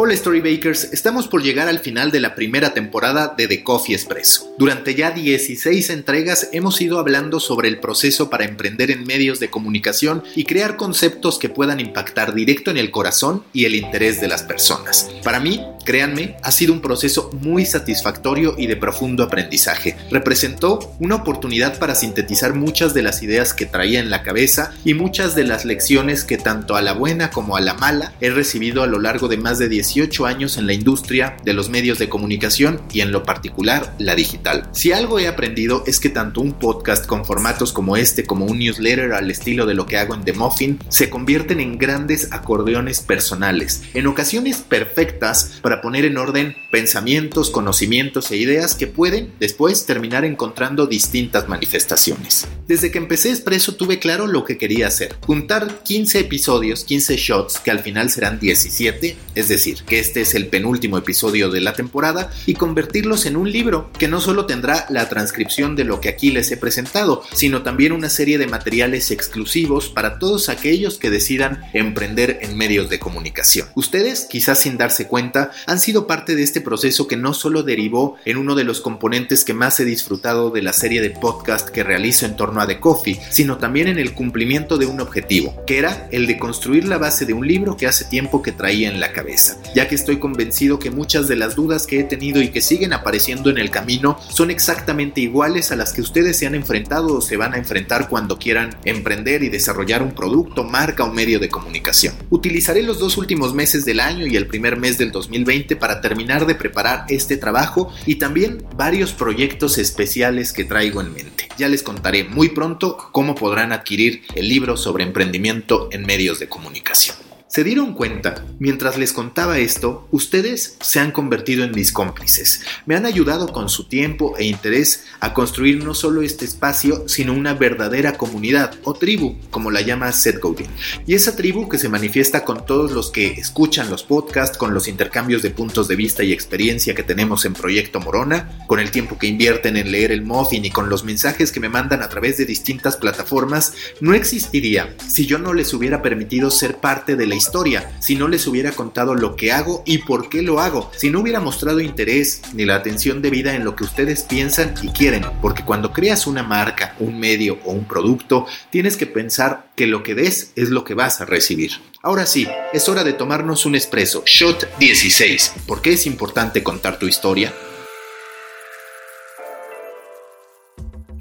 Hola Storybakers, estamos por llegar al final de la primera temporada de The Coffee Expresso. Durante ya 16 entregas hemos ido hablando sobre el proceso para emprender en medios de comunicación y crear conceptos que puedan impactar directo en el corazón y el interés de las personas. Para mí, créanme, ha sido un proceso muy satisfactorio y de profundo aprendizaje. Representó una oportunidad para sintetizar muchas de las ideas que traía en la cabeza y muchas de las lecciones que tanto a la buena como a la mala he recibido a lo largo de más de 10 18 años en la industria de los medios de comunicación y en lo particular la digital. Si algo he aprendido es que tanto un podcast con formatos como este como un newsletter al estilo de lo que hago en The Muffin se convierten en grandes acordeones personales, en ocasiones perfectas para poner en orden pensamientos, conocimientos e ideas que pueden después terminar encontrando distintas manifestaciones. Desde que empecé Expreso tuve claro lo que quería hacer, juntar 15 episodios, 15 shots que al final serán 17, es decir, que este es el penúltimo episodio de la temporada, y convertirlos en un libro que no solo tendrá la transcripción de lo que aquí les he presentado, sino también una serie de materiales exclusivos para todos aquellos que decidan emprender en medios de comunicación. Ustedes, quizás sin darse cuenta, han sido parte de este proceso que no solo derivó en uno de los componentes que más he disfrutado de la serie de podcast que realizo en torno a The Coffee, sino también en el cumplimiento de un objetivo, que era el de construir la base de un libro que hace tiempo que traía en la cabeza ya que estoy convencido que muchas de las dudas que he tenido y que siguen apareciendo en el camino son exactamente iguales a las que ustedes se han enfrentado o se van a enfrentar cuando quieran emprender y desarrollar un producto, marca o medio de comunicación. Utilizaré los dos últimos meses del año y el primer mes del 2020 para terminar de preparar este trabajo y también varios proyectos especiales que traigo en mente. Ya les contaré muy pronto cómo podrán adquirir el libro sobre emprendimiento en medios de comunicación. Se dieron cuenta, mientras les contaba esto, ustedes se han convertido en mis cómplices. Me han ayudado con su tiempo e interés a construir no solo este espacio, sino una verdadera comunidad o tribu, como la llama Seth Godin. Y esa tribu que se manifiesta con todos los que escuchan los podcasts, con los intercambios de puntos de vista y experiencia que tenemos en Proyecto Morona, con el tiempo que invierten en leer el muffin y con los mensajes que me mandan a través de distintas plataformas, no existiría si yo no les hubiera permitido ser parte de la historia, si no les hubiera contado lo que hago y por qué lo hago, si no hubiera mostrado interés ni la atención debida en lo que ustedes piensan y quieren, porque cuando creas una marca, un medio o un producto, tienes que pensar que lo que des es lo que vas a recibir. Ahora sí, es hora de tomarnos un espresso, shot 16. ¿Por qué es importante contar tu historia?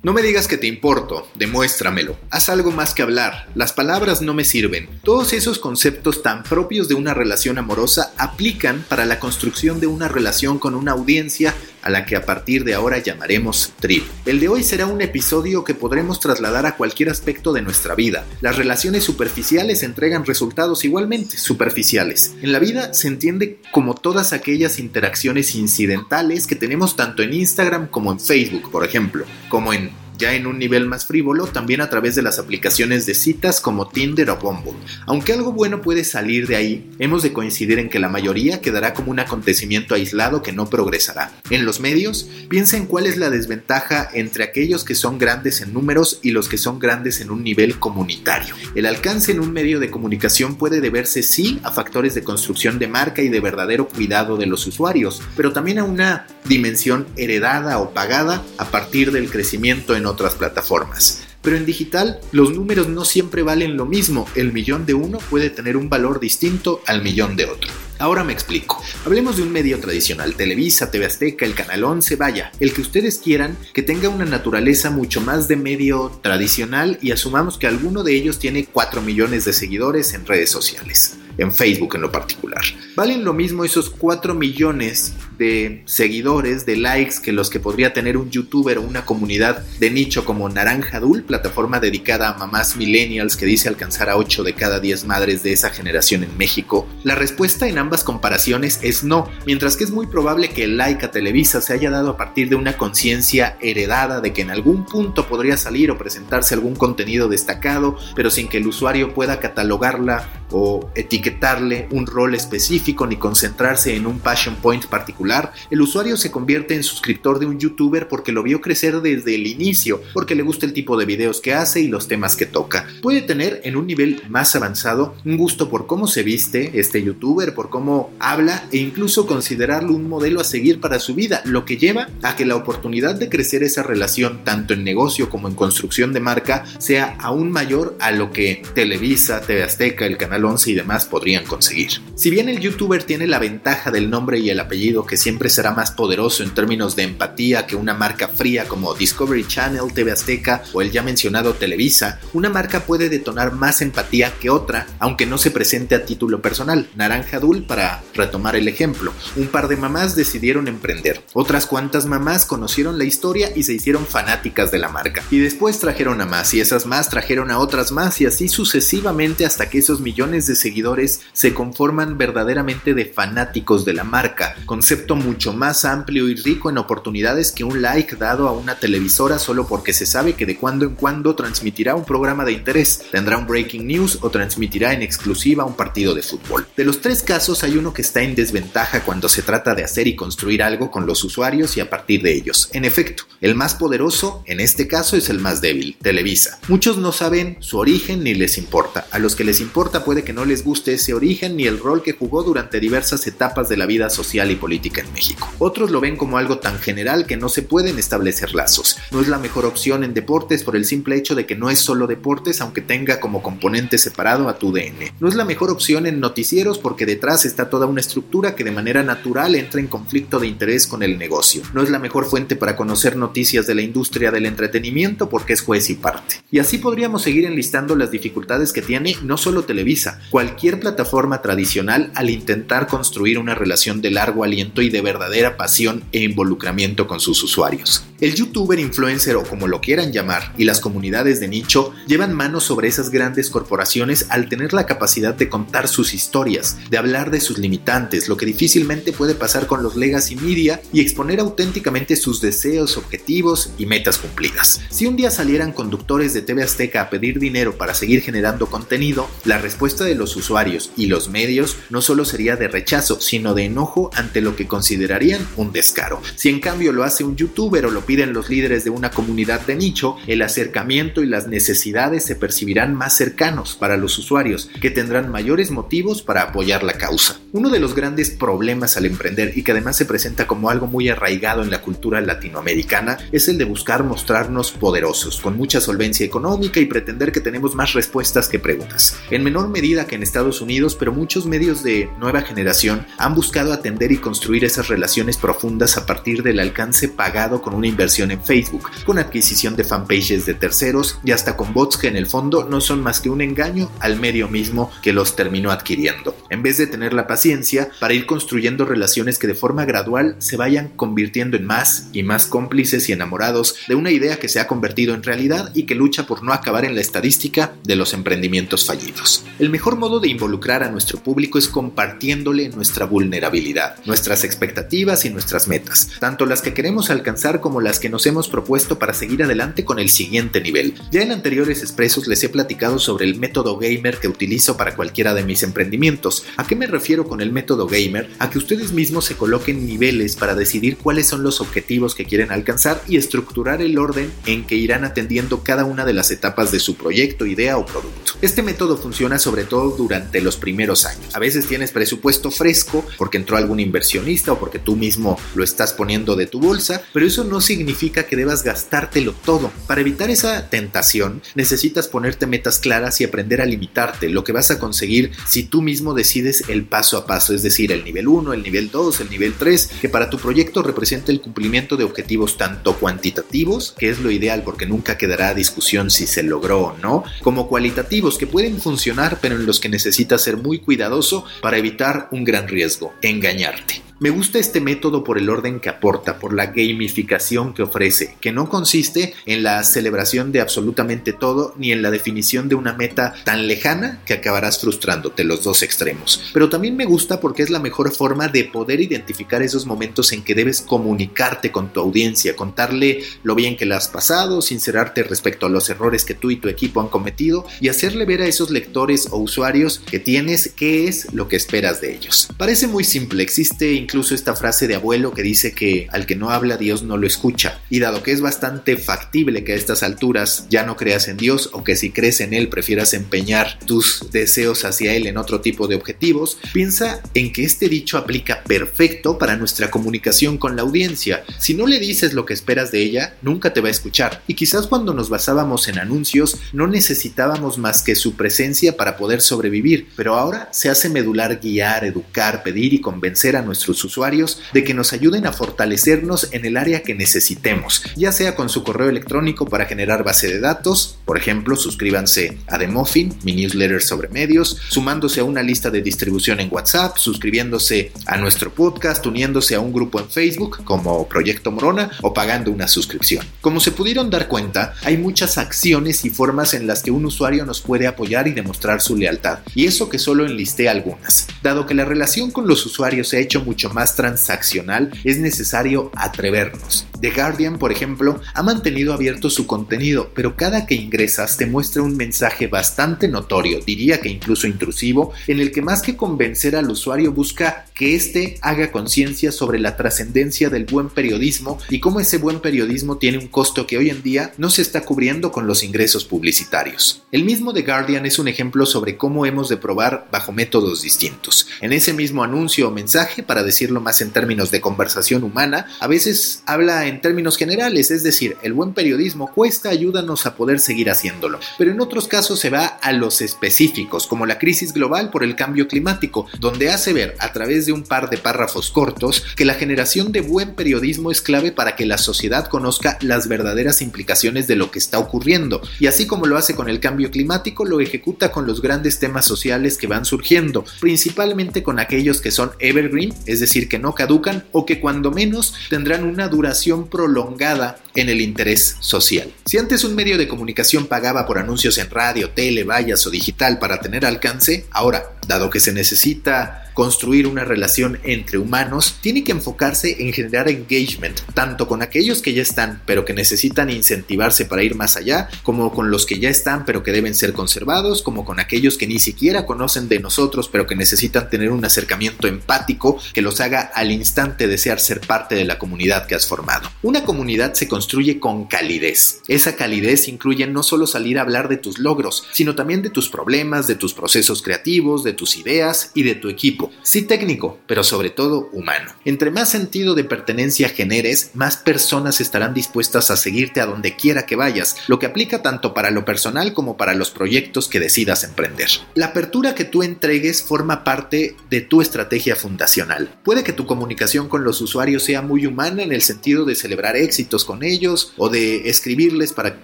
No me digas que te importo, demuéstramelo. Haz algo más que hablar. Las palabras no me sirven. Todos esos conceptos tan propios de una relación amorosa aplican para la construcción de una relación con una audiencia a la que a partir de ahora llamaremos tribu. El de hoy será un episodio que podremos trasladar a cualquier aspecto de nuestra vida. Las relaciones superficiales entregan resultados igualmente superficiales. En la vida se entiende como todas aquellas interacciones incidentales que tenemos tanto en Instagram como en Facebook, por ejemplo, como en ya en un nivel más frívolo, también a través de las aplicaciones de citas como Tinder o Bumble. Aunque algo bueno puede salir de ahí, hemos de coincidir en que la mayoría quedará como un acontecimiento aislado que no progresará. En los medios, piensa en cuál es la desventaja entre aquellos que son grandes en números y los que son grandes en un nivel comunitario. El alcance en un medio de comunicación puede deberse sí a factores de construcción de marca y de verdadero cuidado de los usuarios, pero también a una dimensión heredada o pagada a partir del crecimiento en otras plataformas. Pero en digital los números no siempre valen lo mismo, el millón de uno puede tener un valor distinto al millón de otro. Ahora me explico. Hablemos de un medio tradicional, Televisa, TV Azteca, el Canal 11, vaya, el que ustedes quieran, que tenga una naturaleza mucho más de medio tradicional y asumamos que alguno de ellos tiene 4 millones de seguidores en redes sociales, en Facebook en lo particular. ¿Valen lo mismo esos 4 millones de seguidores, de likes, que los que podría tener un youtuber o una comunidad de nicho como Naranja Dul, plataforma dedicada a mamás millennials que dice alcanzar a 8 de cada 10 madres de esa generación en México? La respuesta en ambas comparaciones es no, mientras que es muy probable que el like a Televisa se haya dado a partir de una conciencia heredada de que en algún punto podría salir o presentarse algún contenido destacado, pero sin que el usuario pueda catalogarla o etiquetarle un rol específico ni concentrarse en un passion point particular el usuario se convierte en suscriptor de un youtuber porque lo vio crecer desde el inicio, porque le gusta el tipo de videos que hace y los temas que toca. Puede tener en un nivel más avanzado un gusto por cómo se viste este youtuber, por cómo habla e incluso considerarlo un modelo a seguir para su vida, lo que lleva a que la oportunidad de crecer esa relación tanto en negocio como en construcción de marca sea aún mayor a lo que Televisa, TV Azteca, el Canal 11 y demás podrían conseguir. Si bien el youtuber tiene la ventaja del nombre y el apellido que siempre será más poderoso en términos de empatía que una marca fría como Discovery Channel, TV Azteca o el ya mencionado Televisa, una marca puede detonar más empatía que otra, aunque no se presente a título personal. Naranja Dul para retomar el ejemplo. Un par de mamás decidieron emprender. Otras cuantas mamás conocieron la historia y se hicieron fanáticas de la marca. Y después trajeron a más y esas más trajeron a otras más y así sucesivamente hasta que esos millones de seguidores se conforman verdaderamente de fanáticos de la marca. Concepto mucho más amplio y rico en oportunidades que un like dado a una televisora solo porque se sabe que de cuando en cuando transmitirá un programa de interés, tendrá un breaking news o transmitirá en exclusiva un partido de fútbol. De los tres casos hay uno que está en desventaja cuando se trata de hacer y construir algo con los usuarios y a partir de ellos. En efecto, el más poderoso en este caso es el más débil, Televisa. Muchos no saben su origen ni les importa. A los que les importa puede que no les guste ese origen ni el rol que jugó durante diversas etapas de la vida social y política en México. Otros lo ven como algo tan general que no se pueden establecer lazos. No es la mejor opción en deportes por el simple hecho de que no es solo deportes aunque tenga como componente separado a tu DN. No es la mejor opción en noticieros porque detrás está toda una estructura que de manera natural entra en conflicto de interés con el negocio. No es la mejor fuente para conocer noticias de la industria del entretenimiento porque es juez y parte. Y así podríamos seguir enlistando las dificultades que tiene no solo Televisa, cualquier plataforma tradicional al intentar construir una relación de largo aliento y de verdadera pasión e involucramiento con sus usuarios. El youtuber, influencer o como lo quieran llamar y las comunidades de nicho llevan manos sobre esas grandes corporaciones al tener la capacidad de contar sus historias, de hablar de sus limitantes, lo que difícilmente puede pasar con los legacy media y exponer auténticamente sus deseos, objetivos y metas cumplidas. Si un día salieran conductores de TV Azteca a pedir dinero para seguir generando contenido, la respuesta de los usuarios y los medios no solo sería de rechazo, sino de enojo ante lo que considerarían un descaro. Si en cambio lo hace un youtuber o lo piden los líderes de una comunidad de nicho, el acercamiento y las necesidades se percibirán más cercanos para los usuarios, que tendrán mayores motivos para apoyar la causa. Uno de los grandes problemas al emprender y que además se presenta como algo muy arraigado en la cultura latinoamericana es el de buscar mostrarnos poderosos, con mucha solvencia económica y pretender que tenemos más respuestas que preguntas. En menor medida que en Estados Unidos, pero muchos medios de nueva generación han buscado atender y construir esas relaciones profundas a partir del alcance pagado con una inversión en Facebook, con adquisición de fanpages de terceros y hasta con bots que en el fondo no son más que un engaño al medio mismo que los terminó adquiriendo. En vez de tener la paciencia para ir construyendo relaciones que de forma gradual se vayan convirtiendo en más y más cómplices y enamorados de una idea que se ha convertido en realidad y que lucha por no acabar en la estadística de los emprendimientos fallidos. El mejor modo de involucrar a nuestro público es compartiéndole nuestra vulnerabilidad, nuestras expectativas y nuestras metas, tanto las que queremos alcanzar como las que nos hemos propuesto para seguir adelante con el siguiente nivel. Ya en anteriores expresos les he platicado sobre el método gamer que utilizo para cualquiera de mis emprendimientos. ¿A qué me refiero con el método gamer? A que ustedes mismos se coloquen niveles para decidir cuáles son los objetivos que quieren alcanzar y estructurar el orden en que irán atendiendo cada una de las etapas de su proyecto, idea o producto. Este método funciona sobre todo durante los primeros años. A veces tienes presupuesto fresco porque entró algún inversionista o porque tú mismo lo estás poniendo de tu bolsa, pero eso no significa que debas gastártelo todo. Para evitar esa tentación, necesitas ponerte metas claras y aprender a limitarte, lo que vas a conseguir si tú mismo decides el paso a paso, es decir, el nivel 1, el nivel 2, el nivel 3, que para tu proyecto representa el cumplimiento de objetivos tanto cuantitativos, que es lo ideal porque nunca quedará discusión si se logró o no, como cualitativos que pueden funcionar pero en los que necesitas ser muy cuidadoso para evitar un gran riesgo, engañarte. Me gusta este método por el orden que aporta, por la gamificación que ofrece, que no consiste en la celebración de absolutamente todo ni en la definición de una meta tan lejana que acabarás frustrándote los dos extremos. Pero también me gusta porque es la mejor forma de poder identificar esos momentos en que debes comunicarte con tu audiencia, contarle lo bien que la has pasado, sincerarte respecto a los errores que tú y tu equipo han cometido y hacerle ver a esos lectores o usuarios que tienes qué es lo que esperas de ellos. Parece muy simple, existe incluso esta frase de abuelo que dice que al que no habla Dios no lo escucha. Y dado que es bastante factible que a estas alturas ya no creas en Dios o que si crees en Él prefieras empeñar tus deseos hacia Él en otro tipo de objetivos, piensa en que este dicho aplica perfecto para nuestra comunicación con la audiencia. Si no le dices lo que esperas de ella, nunca te va a escuchar. Y quizás cuando nos basábamos en anuncios no necesitábamos más que su presencia para poder sobrevivir, pero ahora se hace medular guiar, educar, pedir y convencer a nuestros usuarios de que nos ayuden a fortalecernos en el área que necesitemos, ya sea con su correo electrónico para generar base de datos, por ejemplo, suscríbanse a The Muffin, mi newsletter sobre medios, sumándose a una lista de distribución en WhatsApp, suscribiéndose a nuestro podcast, uniéndose a un grupo en Facebook como Proyecto Morona o pagando una suscripción. Como se pudieron dar cuenta, hay muchas acciones y formas en las que un usuario nos puede apoyar y demostrar su lealtad, y eso que solo enlisté algunas. Dado que la relación con los usuarios se ha hecho mucho más transaccional, es necesario atrevernos. The Guardian, por ejemplo, ha mantenido abierto su contenido, pero cada que ingresas te muestra un mensaje bastante notorio, diría que incluso intrusivo, en el que más que convencer al usuario busca que éste haga conciencia sobre la trascendencia del buen periodismo y cómo ese buen periodismo tiene un costo que hoy en día no se está cubriendo con los ingresos publicitarios. El mismo The Guardian es un ejemplo sobre cómo hemos de probar bajo métodos distintos. En ese mismo anuncio o mensaje, para decirlo más en términos de conversación humana, a veces habla en términos generales, es decir, el buen periodismo cuesta, ayúdanos a poder seguir haciéndolo. Pero en otros casos se va a los específicos, como la crisis global por el cambio climático, donde hace ver a través de un par de párrafos cortos que la generación de buen periodismo es clave para que la sociedad conozca las verdaderas implicaciones de lo que está ocurriendo. Y así como lo hace con el cambio climático, lo ejecuta con los grandes temas sociales que van surgiendo, principalmente con aquellos que son evergreen, es decir, que no caducan o que cuando menos tendrán una duración prolongada en el interés social. Si antes un medio de comunicación pagaba por anuncios en radio, tele, vallas o digital para tener alcance, ahora, dado que se necesita construir una relación entre humanos, tiene que enfocarse en generar engagement, tanto con aquellos que ya están, pero que necesitan incentivarse para ir más allá, como con los que ya están, pero que deben ser conservados, como con aquellos que ni siquiera conocen de nosotros, pero que necesitan tener un acercamiento empático que los haga al instante desear ser parte de la comunidad que has formado. Una comunidad se construye con calidez. Esa calidez incluye no solo salir a hablar de tus logros, sino también de tus problemas, de tus procesos creativos, de tus ideas y de tu equipo sí técnico, pero sobre todo humano. Entre más sentido de pertenencia generes, más personas estarán dispuestas a seguirte a donde quiera que vayas, lo que aplica tanto para lo personal como para los proyectos que decidas emprender. La apertura que tú entregues forma parte de tu estrategia fundacional. Puede que tu comunicación con los usuarios sea muy humana en el sentido de celebrar éxitos con ellos o de escribirles para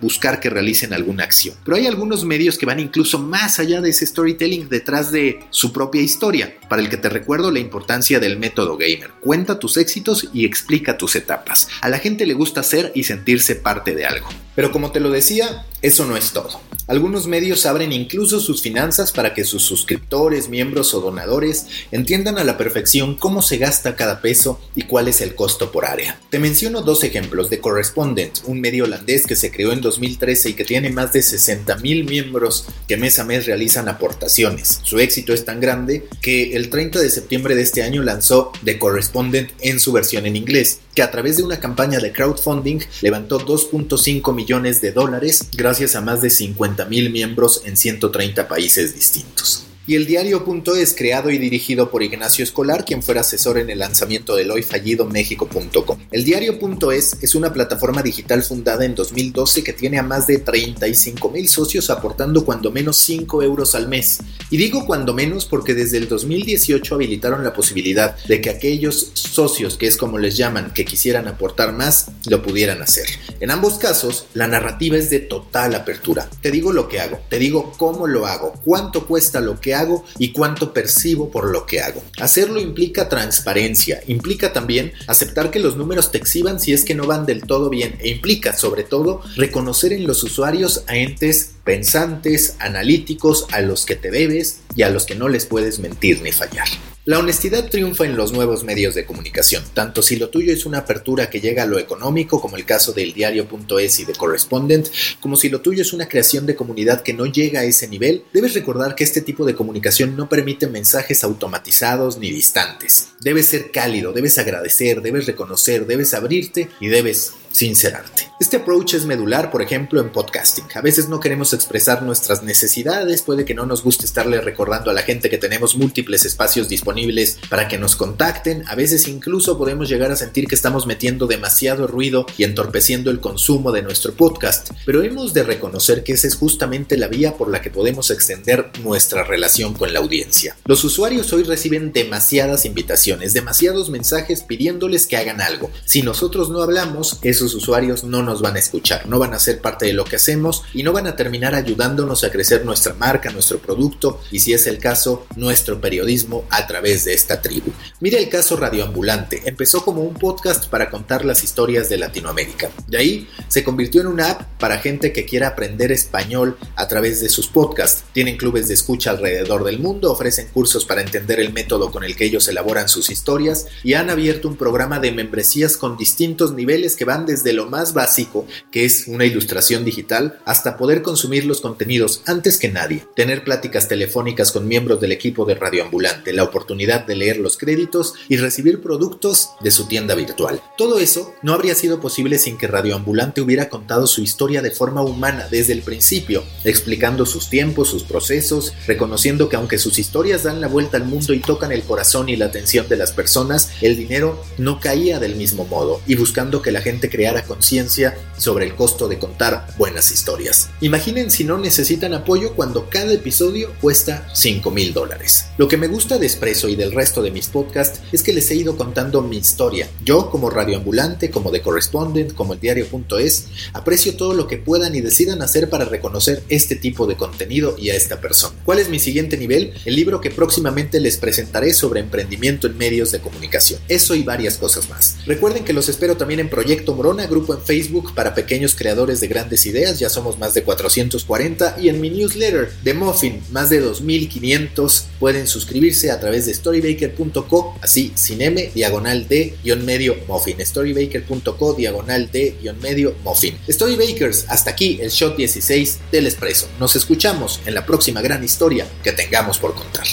buscar que realicen alguna acción. Pero hay algunos medios que van incluso más allá de ese storytelling detrás de su propia historia. Para que te recuerdo la importancia del método gamer. Cuenta tus éxitos y explica tus etapas. A la gente le gusta ser y sentirse parte de algo. Pero como te lo decía, eso no es todo. Algunos medios abren incluso sus finanzas para que sus suscriptores, miembros o donadores entiendan a la perfección cómo se gasta cada peso y cuál es el costo por área. Te menciono dos ejemplos de Correspondent, un medio holandés que se creó en 2013 y que tiene más de 60 mil miembros que mes a mes realizan aportaciones. Su éxito es tan grande que el 30 de septiembre de este año lanzó The Correspondent en su versión en inglés, que a través de una campaña de crowdfunding levantó 2.5 millones de dólares gracias a más de 50 mil miembros en 130 países distintos y el diario.es creado y dirigido por Ignacio Escolar, quien fuera asesor en el lanzamiento del hoy fallido México.com. El diario.es es una plataforma digital fundada en 2012 que tiene a más de 35 mil socios aportando cuando menos 5 euros al mes. Y digo cuando menos porque desde el 2018 habilitaron la posibilidad de que aquellos socios, que es como les llaman, que quisieran aportar más, lo pudieran hacer. En ambos casos, la narrativa es de total apertura. Te digo lo que hago, te digo cómo lo hago, cuánto cuesta lo que hago y cuánto percibo por lo que hago. Hacerlo implica transparencia, implica también aceptar que los números te exhiban si es que no van del todo bien e implica sobre todo reconocer en los usuarios a entes pensantes, analíticos, a los que te debes y a los que no les puedes mentir ni fallar. La honestidad triunfa en los nuevos medios de comunicación, tanto si lo tuyo es una apertura que llega a lo económico, como el caso del diario.es y de Correspondent, como si lo tuyo es una creación de comunidad que no llega a ese nivel, debes recordar que este tipo de comunicación no permite mensajes automatizados ni distantes. Debes ser cálido, debes agradecer, debes reconocer, debes abrirte y debes sincerarte. Este approach es medular, por ejemplo, en podcasting. A veces no queremos expresar nuestras necesidades, puede que no nos guste estarle recordando a la gente que tenemos múltiples espacios disponibles para que nos contacten, a veces incluso podemos llegar a sentir que estamos metiendo demasiado ruido y entorpeciendo el consumo de nuestro podcast, pero hemos de reconocer que esa es justamente la vía por la que podemos extender nuestra relación con la audiencia. Los usuarios hoy reciben demasiadas invitaciones, demasiados mensajes pidiéndoles que hagan algo. Si nosotros no hablamos, eso usuarios no nos van a escuchar, no van a ser parte de lo que hacemos y no van a terminar ayudándonos a crecer nuestra marca, nuestro producto y si es el caso, nuestro periodismo a través de esta tribu. Mire el caso Radioambulante, empezó como un podcast para contar las historias de Latinoamérica. De ahí se convirtió en una app para gente que quiera aprender español a través de sus podcasts. Tienen clubes de escucha alrededor del mundo, ofrecen cursos para entender el método con el que ellos elaboran sus historias y han abierto un programa de membresías con distintos niveles que van desde lo más básico, que es una ilustración digital, hasta poder consumir los contenidos antes que nadie, tener pláticas telefónicas con miembros del equipo de Radioambulante, la oportunidad de leer los créditos y recibir productos de su tienda virtual. Todo eso no habría sido posible sin que Radioambulante hubiera contado su historia de forma humana desde el principio, explicando sus tiempos, sus procesos, reconociendo que aunque sus historias dan la vuelta al mundo y tocan el corazón y la atención de las personas, el dinero no caía del mismo modo y buscando que la gente creara conciencia sobre el costo de contar buenas historias. Imaginen si no necesitan apoyo cuando cada episodio cuesta 5 mil dólares. Lo que me gusta de Expreso y del resto de mis podcasts es que les he ido contando mi historia. Yo, como radioambulante, como de correspondent, como el diario.es, aprecio todo lo que puedan y decidan hacer para reconocer este tipo de contenido y a esta persona. ¿Cuál es mi siguiente nivel? El libro que próximamente les presentaré sobre emprendimiento en medios de comunicación. Eso y varias cosas más. Recuerden que los espero también en Proyecto Morona, grupo en Facebook para pequeños creadores de grandes ideas, ya somos más de 440, y en mi newsletter de Muffin, más de 2500, pueden suscribirse a través de storybaker.co, así sin M, diagonal de guion medio Muffin, storybaker.co, diagonal de guion medio Muffin. Storybakers, hasta aquí el shot 16 del Expreso. Nos escuchamos en la próxima gran historia que tengamos por contar.